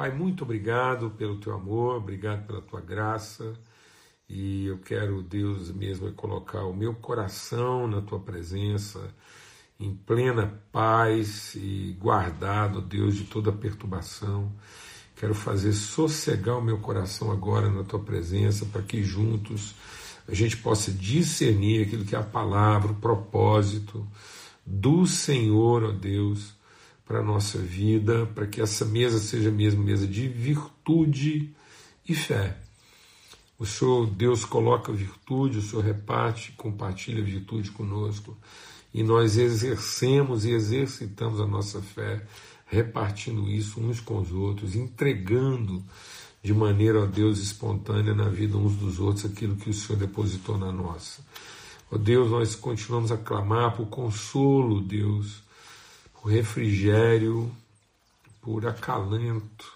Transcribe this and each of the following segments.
Pai, muito obrigado pelo teu amor, obrigado pela tua graça. E eu quero, Deus mesmo, colocar o meu coração na tua presença, em plena paz e guardado, Deus, de toda perturbação. Quero fazer sossegar o meu coração agora na tua presença, para que juntos a gente possa discernir aquilo que é a palavra, o propósito do Senhor, ó Deus, para a nossa vida, para que essa mesa seja mesmo mesa de virtude e fé. O Senhor, Deus, coloca virtude, o Senhor reparte, compartilha virtude conosco, e nós exercemos e exercitamos a nossa fé, repartindo isso uns com os outros, entregando de maneira, ó Deus, espontânea na vida uns dos outros aquilo que o Senhor depositou na nossa. Ó Deus, nós continuamos a clamar por consolo, Deus, por refrigério, por acalento,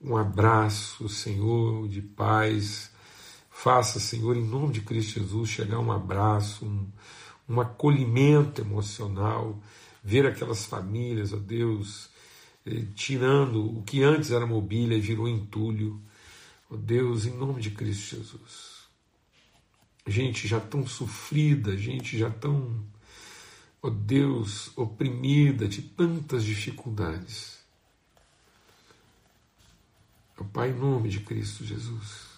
um abraço, Senhor, de paz. Faça, Senhor, em nome de Cristo Jesus, chegar um abraço, um, um acolhimento emocional, ver aquelas famílias, ó Deus, eh, tirando o que antes era mobília e virou entulho. Ó Deus, em nome de Cristo Jesus. Gente já tão sofrida, gente já tão ó oh Deus, oprimida de tantas dificuldades. Oh Pai, em nome de Cristo Jesus.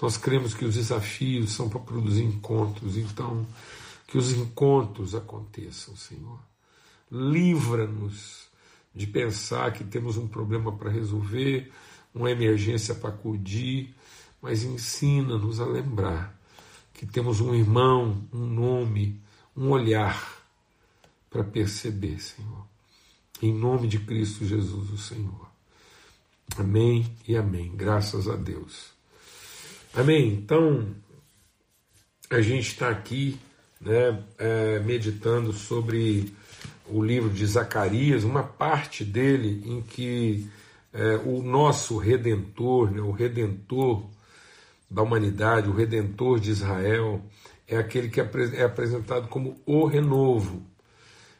Nós cremos que os desafios são para produzir encontros, então que os encontros aconteçam, Senhor. Livra-nos de pensar que temos um problema para resolver, uma emergência para acudir, mas ensina-nos a lembrar que temos um irmão, um nome, um olhar para perceber, Senhor. Em nome de Cristo Jesus, o Senhor. Amém e amém. Graças a Deus. Amém. Então, a gente está aqui né, é, meditando sobre o livro de Zacarias, uma parte dele em que é, o nosso redentor, né, o redentor da humanidade, o redentor de Israel, é aquele que é apresentado como o renovo.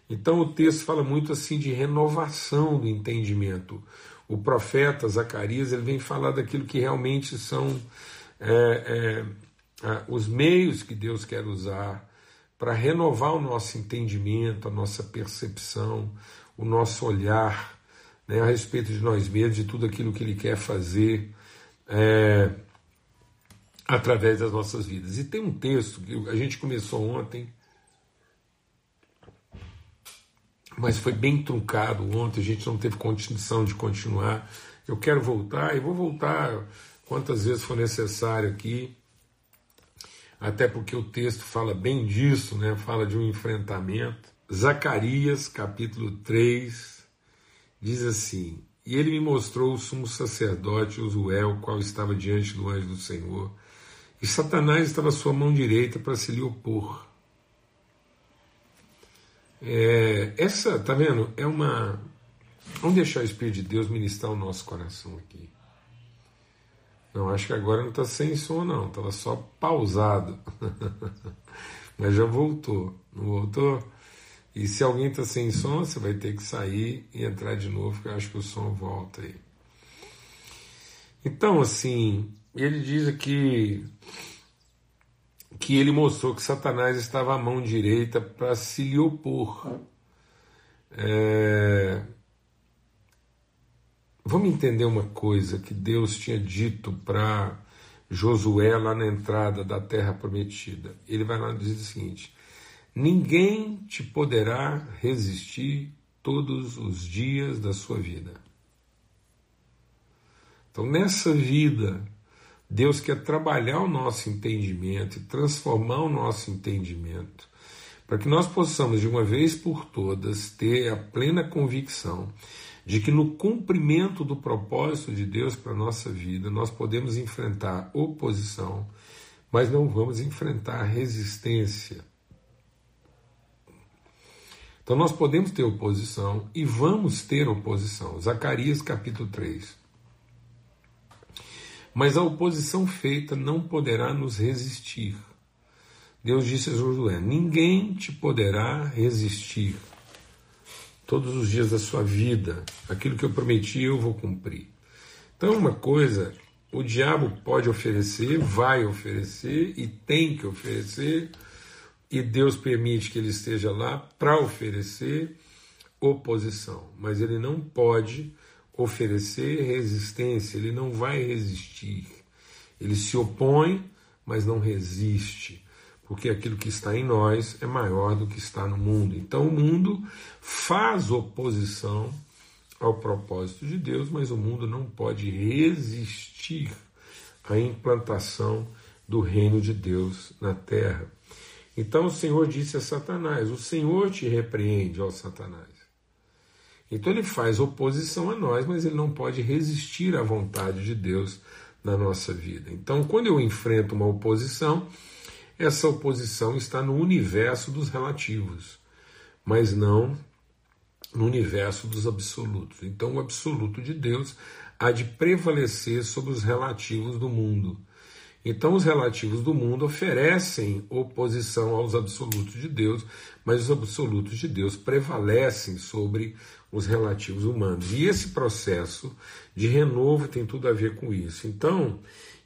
Então o texto fala muito assim de renovação do entendimento. O profeta Zacarias ele vem falar daquilo que realmente são é, é, os meios que Deus quer usar para renovar o nosso entendimento, a nossa percepção, o nosso olhar né, a respeito de nós mesmos, de tudo aquilo que Ele quer fazer. É, através das nossas vidas. E tem um texto que a gente começou ontem, mas foi bem truncado ontem, a gente não teve condição de continuar. Eu quero voltar e vou voltar quantas vezes for necessário aqui, até porque o texto fala bem disso, né? fala de um enfrentamento. Zacarias, capítulo 3, diz assim: E ele me mostrou o sumo sacerdote Uzuel, qual estava diante do anjo do Senhor e Satanás estava à sua mão direita para se lhe opor. É, essa, tá vendo? É uma. Vamos deixar o Espírito de Deus ministrar o nosso coração aqui. Não, acho que agora não está sem som, não. Estava só pausado. Mas já voltou. Não voltou? E se alguém está sem som, você vai ter que sair e entrar de novo, porque eu acho que o som volta aí. Então, assim, ele diz aqui que ele mostrou que Satanás estava à mão direita para se lhe opor. É... Vamos entender uma coisa que Deus tinha dito para Josué lá na entrada da terra prometida. Ele vai lá e diz o seguinte: Ninguém te poderá resistir todos os dias da sua vida. Então, nessa vida, Deus quer trabalhar o nosso entendimento e transformar o nosso entendimento, para que nós possamos, de uma vez por todas, ter a plena convicção de que no cumprimento do propósito de Deus para a nossa vida, nós podemos enfrentar oposição, mas não vamos enfrentar resistência. Então nós podemos ter oposição e vamos ter oposição. Zacarias capítulo 3. Mas a oposição feita não poderá nos resistir. Deus disse a Josué: Ninguém te poderá resistir todos os dias da sua vida. Aquilo que eu prometi, eu vou cumprir. Então, uma coisa, o diabo pode oferecer, vai oferecer e tem que oferecer, e Deus permite que ele esteja lá para oferecer oposição, mas ele não pode oferecer resistência, ele não vai resistir. Ele se opõe, mas não resiste, porque aquilo que está em nós é maior do que está no mundo. Então o mundo faz oposição ao propósito de Deus, mas o mundo não pode resistir à implantação do reino de Deus na terra. Então o Senhor disse a Satanás: O Senhor te repreende, ó Satanás. Então ele faz oposição a nós, mas ele não pode resistir à vontade de Deus na nossa vida. Então, quando eu enfrento uma oposição, essa oposição está no universo dos relativos, mas não no universo dos absolutos. Então, o absoluto de Deus há de prevalecer sobre os relativos do mundo. Então, os relativos do mundo oferecem oposição aos absolutos de Deus, mas os absolutos de Deus prevalecem sobre os relativos humanos. E esse processo de renovo tem tudo a ver com isso. Então,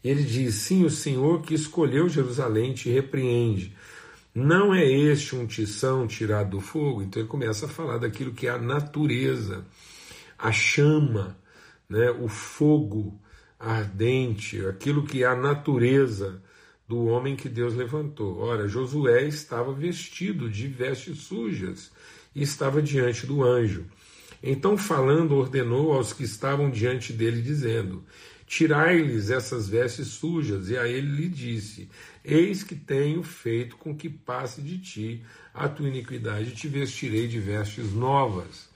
ele diz: sim, o Senhor que escolheu Jerusalém te repreende. Não é este um tição tirado do fogo? Então ele começa a falar daquilo que é a natureza, a chama, né, o fogo ardente, aquilo que é a natureza do homem que Deus levantou. Ora, Josué estava vestido de vestes sujas e estava diante do anjo. Então, falando, ordenou aos que estavam diante dele, dizendo: Tirai-lhes essas vestes sujas. E a ele lhe disse: Eis que tenho feito com que passe de ti a tua iniquidade, e te vestirei de vestes novas.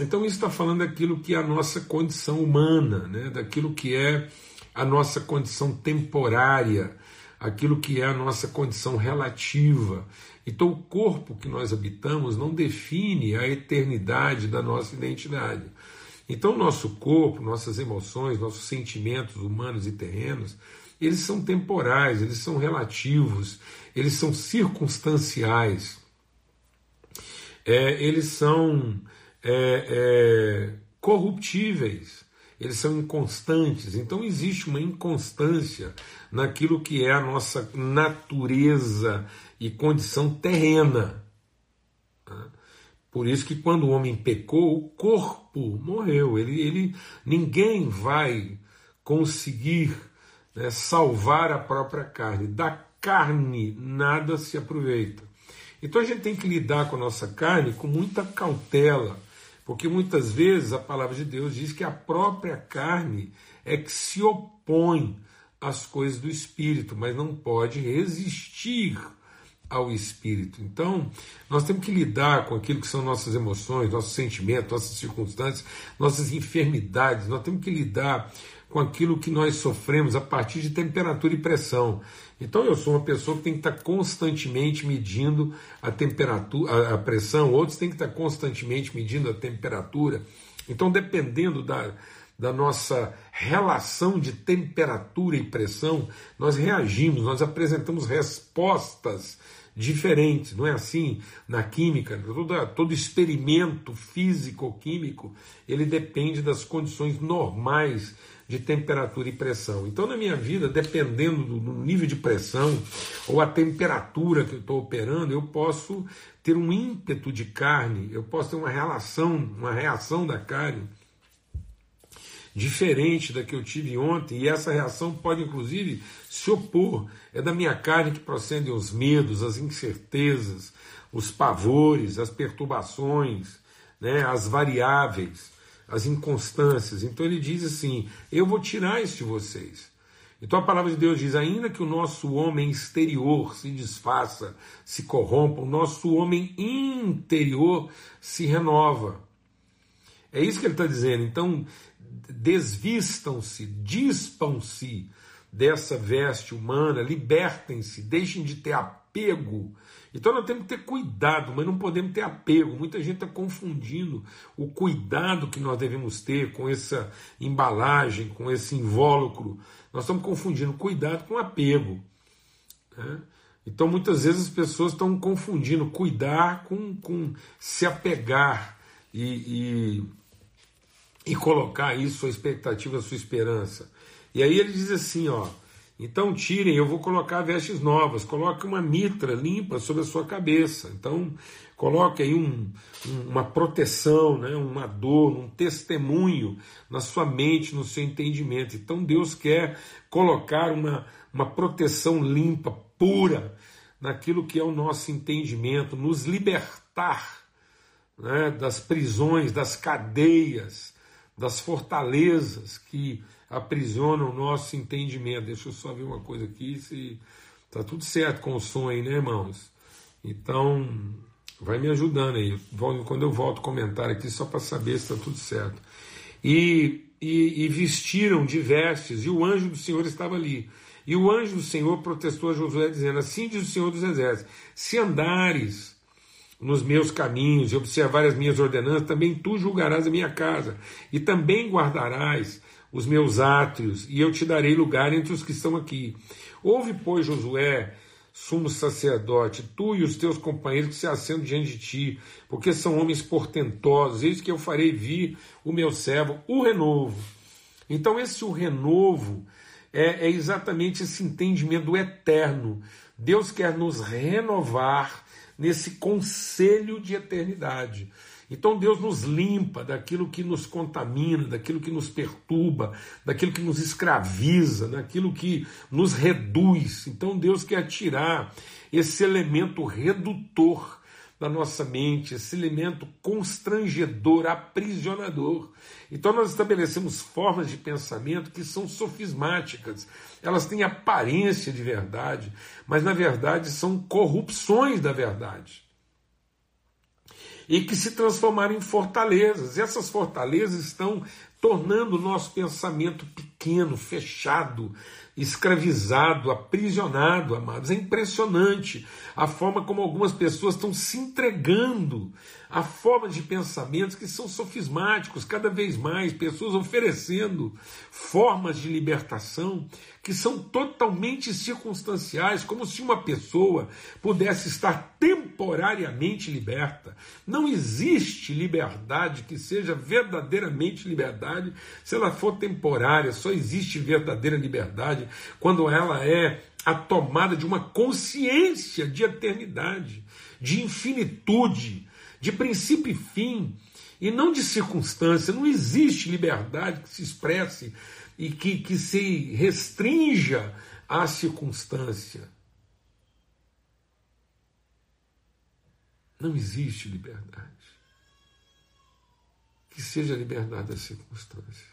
Então, isso está falando daquilo que é a nossa condição humana, né? daquilo que é a nossa condição temporária, aquilo que é a nossa condição relativa. Então, o corpo que nós habitamos não define a eternidade da nossa identidade. Então, nosso corpo, nossas emoções, nossos sentimentos humanos e terrenos, eles são temporais, eles são relativos, eles são circunstanciais, é, eles são é, é, corruptíveis, eles são inconstantes. Então existe uma inconstância naquilo que é a nossa natureza e condição terrena. Por isso que quando o homem pecou, o corpo morreu. Ele, ele ninguém vai conseguir né, salvar a própria carne. Da carne nada se aproveita. Então a gente tem que lidar com a nossa carne com muita cautela porque muitas vezes a palavra de Deus diz que a própria carne é que se opõe às coisas do espírito, mas não pode resistir ao espírito. Então, nós temos que lidar com aquilo que são nossas emoções, nossos sentimentos, nossas circunstâncias, nossas enfermidades. Nós temos que lidar com aquilo que nós sofremos a partir de temperatura e pressão. Então eu sou uma pessoa que tem que estar constantemente medindo a temperatura, a pressão, outros têm que estar constantemente medindo a temperatura. Então, dependendo da, da nossa relação de temperatura e pressão, nós reagimos, nós apresentamos respostas diferentes, não é assim na química? Todo, todo experimento físico-químico ele depende das condições normais de temperatura e pressão. Então, na minha vida, dependendo do, nível de pressão ou a temperatura que eu estou operando, eu posso ter um ímpeto de carne, eu posso ter uma relação, uma reação da carne diferente da que eu tive ontem, e essa reação pode inclusive se opor. É da minha carne que procedem os medos, as incertezas, os pavores, as perturbações, né, as variáveis as inconstâncias. Então ele diz assim: Eu vou tirar isso de vocês. Então a palavra de Deus diz: ainda que o nosso homem exterior se desfaça, se corrompa, o nosso homem interior se renova. É isso que ele está dizendo. Então desvistam-se, dispam-se dessa veste humana, libertem-se, deixem de ter apego então nós temos que ter cuidado, mas não podemos ter apego. Muita gente está confundindo o cuidado que nós devemos ter com essa embalagem, com esse invólucro. Nós estamos confundindo cuidado com apego. Né? Então muitas vezes as pessoas estão confundindo cuidar com, com se apegar. e, e, e colocar isso, sua expectativa, sua esperança. E aí ele diz assim, ó. Então tirem, eu vou colocar vestes novas, coloque uma mitra limpa sobre a sua cabeça. Então coloque aí um, um, uma proteção, né, uma dor, um testemunho na sua mente, no seu entendimento. Então Deus quer colocar uma, uma proteção limpa, pura, naquilo que é o nosso entendimento, nos libertar né, das prisões, das cadeias, das fortalezas que aprisionam o nosso entendimento. Deixa eu só ver uma coisa aqui, se tá tudo certo com o som aí, né, irmãos? Então, vai me ajudando aí. Quando eu volto comentar aqui, só para saber se está tudo certo. E, e, e, vestiram de vestes, e o anjo do Senhor estava ali. E o anjo do Senhor protestou a Josué, dizendo: Assim diz o Senhor dos Exércitos: Se andares nos meus caminhos e observar as minhas ordenanças, também tu julgarás a minha casa, e também guardarás os meus átrios, e eu te darei lugar entre os que estão aqui. Ouve, pois, Josué, sumo sacerdote, tu e os teus companheiros que se assentam diante de ti, porque são homens portentosos, eis que eu farei vir o meu servo, o renovo. Então, esse o renovo é, é exatamente esse entendimento eterno. Deus quer nos renovar nesse conselho de eternidade. Então Deus nos limpa daquilo que nos contamina, daquilo que nos perturba, daquilo que nos escraviza, daquilo que nos reduz. Então Deus quer tirar esse elemento redutor da nossa mente, esse elemento constrangedor, aprisionador. Então nós estabelecemos formas de pensamento que são sofismáticas, elas têm aparência de verdade, mas na verdade são corrupções da verdade e que se transformaram em fortalezas. E essas fortalezas estão tornando o nosso pensamento pequeno, fechado, escravizado, aprisionado, amados. É impressionante a forma como algumas pessoas estão se entregando a formas de pensamentos que são sofismáticos, cada vez mais, pessoas oferecendo formas de libertação que são totalmente circunstanciais, como se uma pessoa pudesse estar temporariamente liberta. Não existe liberdade que seja verdadeiramente liberdade se ela for temporária, só existe verdadeira liberdade quando ela é a tomada de uma consciência de eternidade, de infinitude, de princípio e fim, e não de circunstância. Não existe liberdade que se expresse e que, que se restrinja à circunstância. Não existe liberdade que seja a liberdade da circunstância.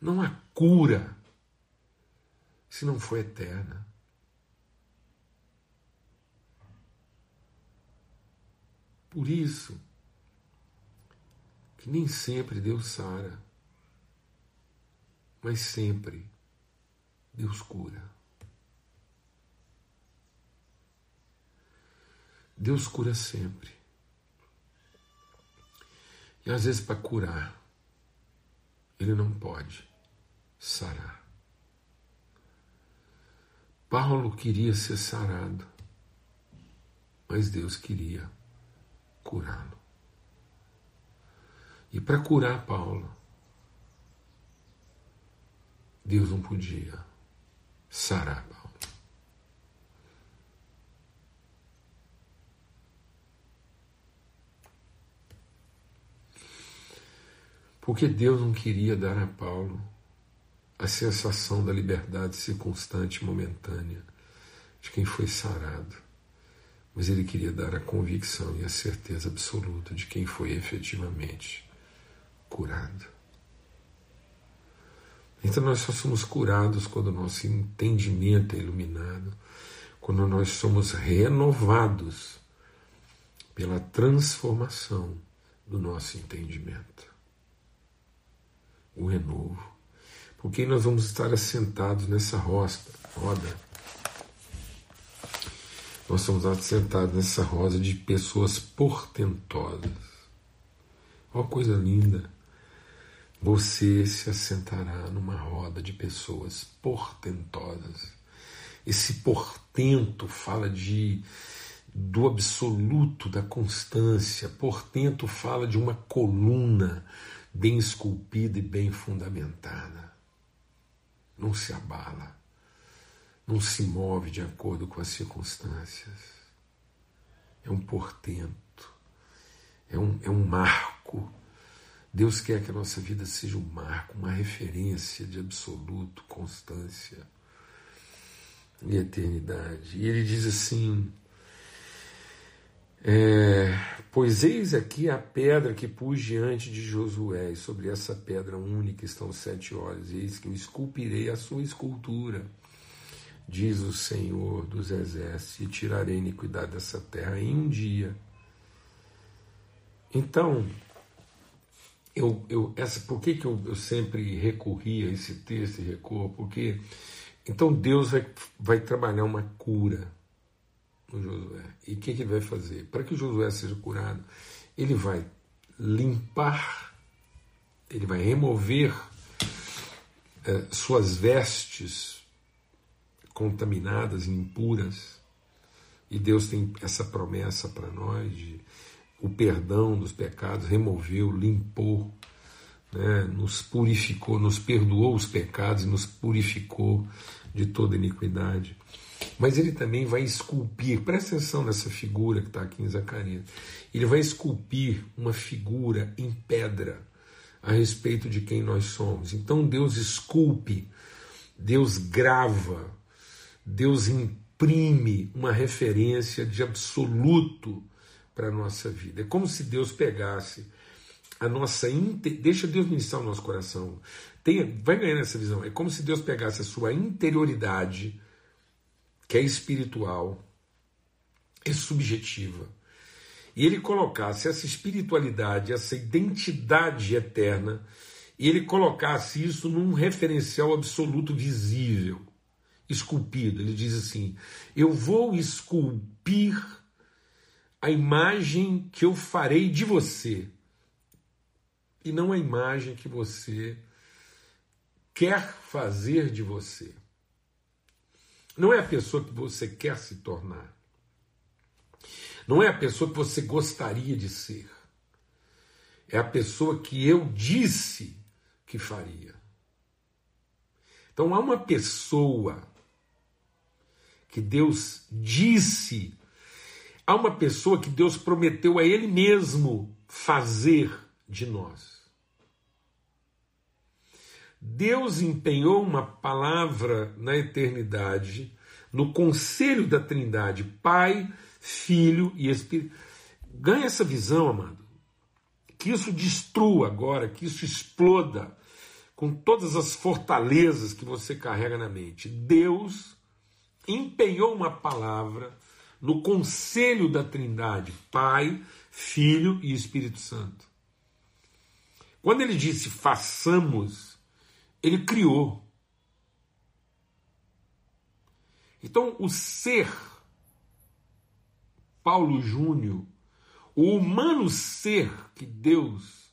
Não há cura se não for eterna. Por isso que nem sempre Deus sara, mas sempre Deus cura. Deus cura sempre. E às vezes, para curar, Ele não pode sarar. Paulo queria ser sarado, mas Deus queria curá-lo. E para curar Paulo, Deus não podia sarar Paulo. Porque Deus não queria dar a Paulo a sensação da liberdade circunstante momentânea de quem foi sarado mas ele queria dar a convicção e a certeza absoluta de quem foi efetivamente curado. Então nós só somos curados quando o nosso entendimento é iluminado, quando nós somos renovados pela transformação do nosso entendimento. O renovo. Porque nós vamos estar assentados nessa roda nós estamos sentados nessa rosa de pessoas portentosas. Olha coisa linda. Você se assentará numa roda de pessoas portentosas. Esse portento fala de, do absoluto, da constância. Portanto, fala de uma coluna bem esculpida e bem fundamentada. Não se abala, não se move de acordo com as circunstâncias. É um portento, é um, é um marco. Deus quer que a nossa vida seja um marco, uma referência de absoluto, constância e eternidade. E ele diz assim: é, pois eis aqui a pedra que pus diante de Josué, e sobre essa pedra única estão sete olhos, e eis que eu esculpirei a sua escultura, diz o Senhor dos Exércitos, e tirarei a iniquidade dessa terra em um dia. Então, eu, eu, essa, por que, que eu, eu sempre recorri a esse texto e recorro? Porque então Deus vai, vai trabalhar uma cura no Josué. E o que, que ele vai fazer? Para que Josué seja curado, ele vai limpar, ele vai remover é, suas vestes contaminadas impuras. E Deus tem essa promessa para nós de o perdão dos pecados, removeu, limpou, né, nos purificou, nos perdoou os pecados e nos purificou de toda iniquidade. Mas ele também vai esculpir, presta atenção nessa figura que está aqui em Zacarias. Ele vai esculpir uma figura em pedra a respeito de quem nós somos. Então Deus esculpe, Deus grava, Deus imprime uma referência de absoluto para a nossa vida. É como se Deus pegasse a nossa. Deixa Deus ministrar o nosso coração. Tenha, vai ganhando essa visão. É como se Deus pegasse a sua interioridade que é espiritual, é subjetiva, e ele colocasse essa espiritualidade, essa identidade eterna, e ele colocasse isso num referencial absoluto visível, esculpido. Ele diz assim: Eu vou esculpir a imagem que eu farei de você, e não a imagem que você quer fazer de você. Não é a pessoa que você quer se tornar. Não é a pessoa que você gostaria de ser. É a pessoa que eu disse que faria. Então há uma pessoa que Deus disse, há uma pessoa que Deus prometeu a Ele mesmo fazer de nós. Deus empenhou uma palavra na eternidade, no conselho da Trindade, Pai, Filho e Espírito. Ganha essa visão, amado. Que isso destrua agora, que isso exploda com todas as fortalezas que você carrega na mente. Deus empenhou uma palavra no conselho da Trindade, Pai, Filho e Espírito Santo. Quando ele disse façamos, ele criou. Então, o ser, Paulo Júnior, o humano ser que Deus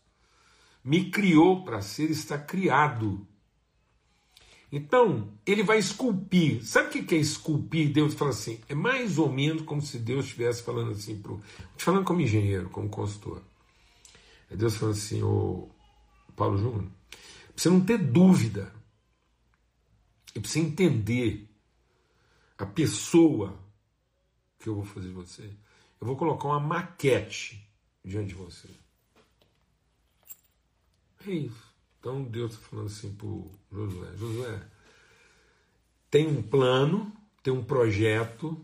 me criou para ser, está criado. Então, ele vai esculpir. Sabe o que é esculpir? Deus fala assim: é mais ou menos como se Deus estivesse falando assim, pro, falando como engenheiro, como consultor. Deus fala assim: ô Paulo Júnior, você não ter dúvida. E para você entender a pessoa que eu vou fazer de você, eu vou colocar uma maquete diante de você. É isso. Então Deus está falando assim para Josué: Josué, tem um plano, tem um projeto,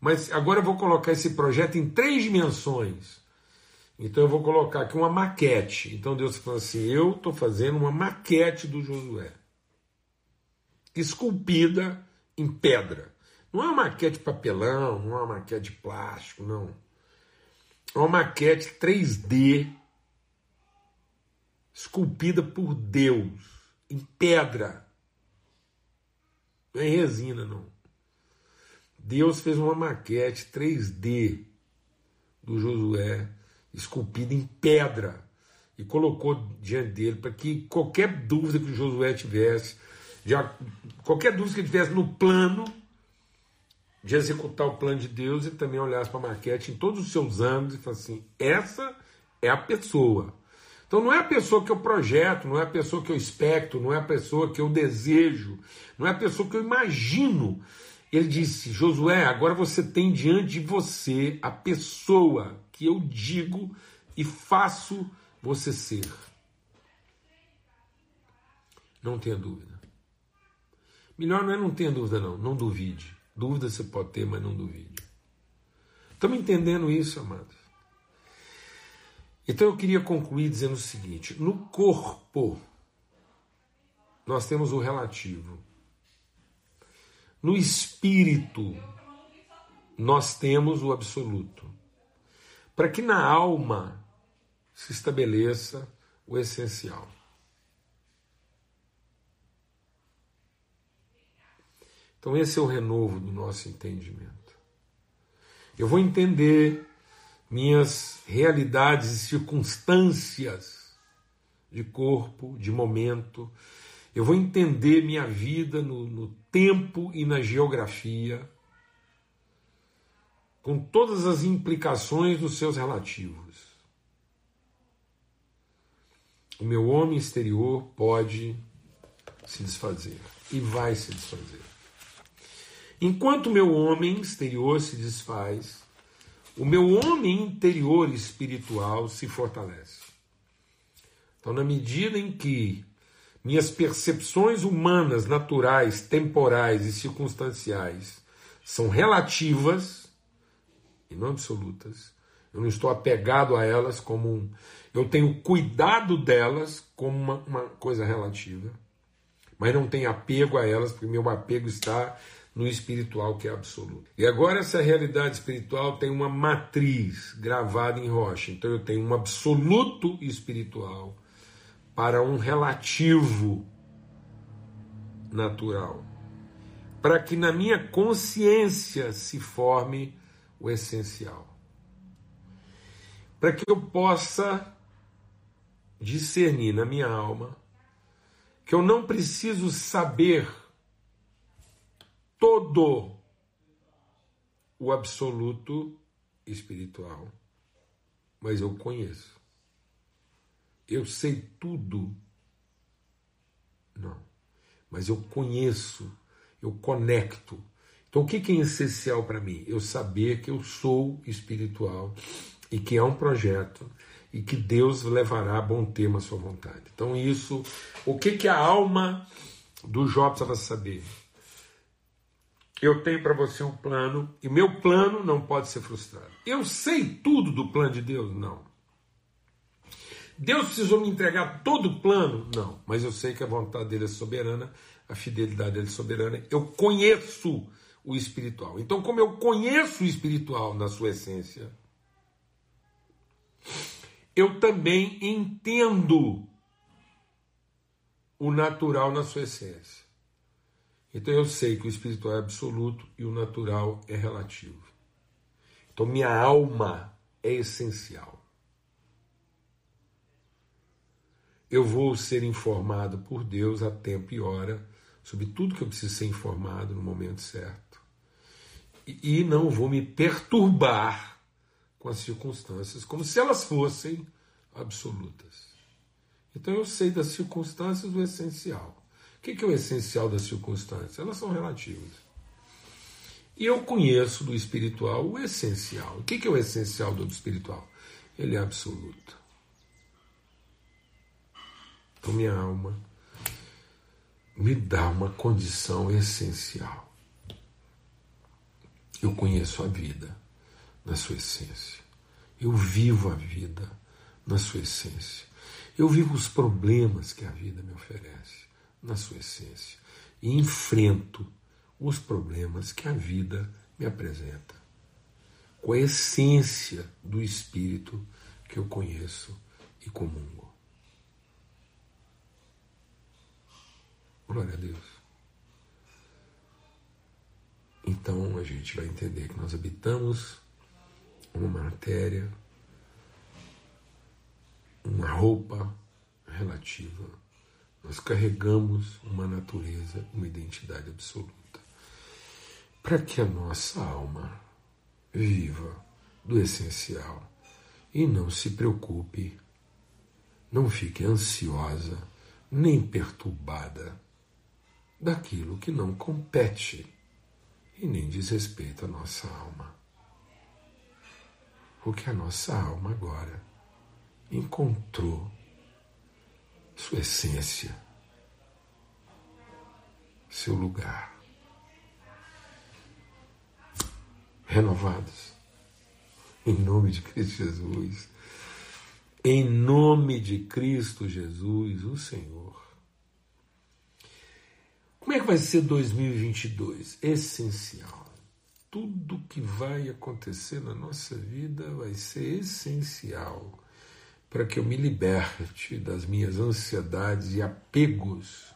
mas agora eu vou colocar esse projeto em três dimensões. Então eu vou colocar aqui uma maquete. Então Deus falou assim: eu estou fazendo uma maquete do Josué, esculpida em pedra. Não é uma maquete de papelão, não é uma maquete de plástico, não. É uma maquete 3D, esculpida por Deus, em pedra. Não é resina, não. Deus fez uma maquete 3D do Josué esculpida em pedra e colocou diante dele para que qualquer dúvida que Josué tivesse, já, qualquer dúvida que ele tivesse no plano de executar o plano de Deus e também olhasse para a maquete em todos os seus ângulos e falasse assim: essa é a pessoa. Então não é a pessoa que eu projeto, não é a pessoa que eu expecto, não é a pessoa que eu desejo, não é a pessoa que eu imagino. Ele disse: Josué, agora você tem diante de você a pessoa que eu digo e faço você ser. Não tenha dúvida. Melhor não é não tenha dúvida, não. Não duvide. Dúvida você pode ter, mas não duvide. Estamos entendendo isso, amados? Então eu queria concluir dizendo o seguinte: no corpo, nós temos o relativo. No espírito, nós temos o absoluto. Para que na alma se estabeleça o essencial. Então, esse é o renovo do nosso entendimento. Eu vou entender minhas realidades e circunstâncias de corpo, de momento. Eu vou entender minha vida no, no tempo e na geografia, com todas as implicações dos seus relativos. O meu homem exterior pode se desfazer e vai se desfazer. Enquanto o meu homem exterior se desfaz, o meu homem interior espiritual se fortalece. Então, na medida em que minhas percepções humanas, naturais, temporais e circunstanciais são relativas e não absolutas, eu não estou apegado a elas como um. Eu tenho cuidado delas como uma, uma coisa relativa, mas não tenho apego a elas, porque meu apego está no espiritual que é absoluto. E agora essa realidade espiritual tem uma matriz gravada em rocha. Então eu tenho um absoluto espiritual para um relativo natural. Para que na minha consciência se forme o essencial. Para que eu possa discernir na minha alma que eu não preciso saber todo o absoluto espiritual, mas eu conheço. Eu sei tudo. Não. Mas eu conheço, eu conecto. Então o que é essencial para mim? Eu saber que eu sou espiritual e que é um projeto e que Deus levará a bom termo a sua vontade. Então isso, o que, que a alma do Jó precisava saber? Eu tenho para você um plano e meu plano não pode ser frustrado. Eu sei tudo do plano de Deus? Não. Deus precisou me entregar todo o plano? Não. Mas eu sei que a vontade dele é soberana, a fidelidade dele é soberana. Eu conheço o espiritual. Então, como eu conheço o espiritual na sua essência, eu também entendo o natural na sua essência. Então eu sei que o espiritual é absoluto e o natural é relativo. Então minha alma é essencial. Eu vou ser informado por Deus a tempo e hora sobre tudo que eu preciso ser informado no momento certo. E, não vou me perturbar com as circunstâncias como se elas fossem absolutas. Então eu sei das circunstâncias o essencial que, que é o essencial das circunstâncias? Elas são relativas. E eu conheço do espiritual o essencial. O que, que é o essencial do espiritual? Ele é absoluto. Então, minha alma me dá uma condição essencial. Eu conheço a vida na sua essência. Eu vivo a vida na sua essência. Eu vivo os problemas que a vida me oferece na sua essência e enfrento os problemas que a vida me apresenta com a essência do espírito que eu conheço e comungo. Glória a Deus. Então a gente vai entender que nós habitamos uma matéria, uma roupa relativa nós carregamos uma natureza, uma identidade absoluta. para que a nossa alma viva do essencial e não se preocupe, não fique ansiosa nem perturbada daquilo que não compete e nem diz respeito à nossa alma. Porque a nossa alma agora encontrou sua essência, seu lugar. Renovados, em nome de Cristo Jesus, em nome de Cristo Jesus, o Senhor. Como é que vai ser 2022? Essencial. Tudo que vai acontecer na nossa vida vai ser essencial para que eu me liberte das minhas ansiedades e apegos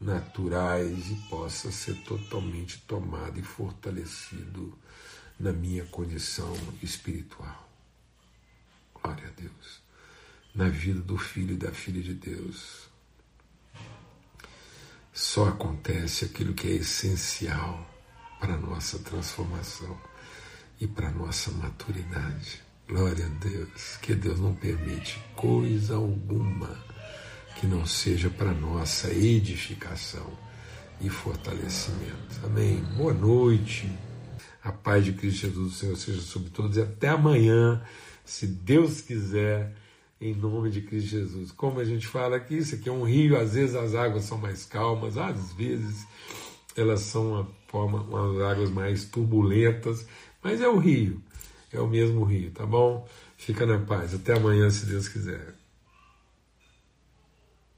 naturais e possa ser totalmente tomado e fortalecido na minha condição espiritual. Glória a Deus. Na vida do filho e da filha de Deus. Só acontece aquilo que é essencial para a nossa transformação e para a nossa maturidade. Glória a Deus, que Deus não permite coisa alguma que não seja para nossa edificação e fortalecimento. Amém. Boa noite. A paz de Cristo Jesus, o Senhor, seja sobre todos e até amanhã, se Deus quiser, em nome de Cristo Jesus. Como a gente fala aqui, isso aqui é um rio, às vezes as águas são mais calmas, às vezes elas são uma forma, umas águas mais turbulentas, mas é o rio. É o mesmo rio, tá bom? Fica na paz. Até amanhã, se Deus quiser.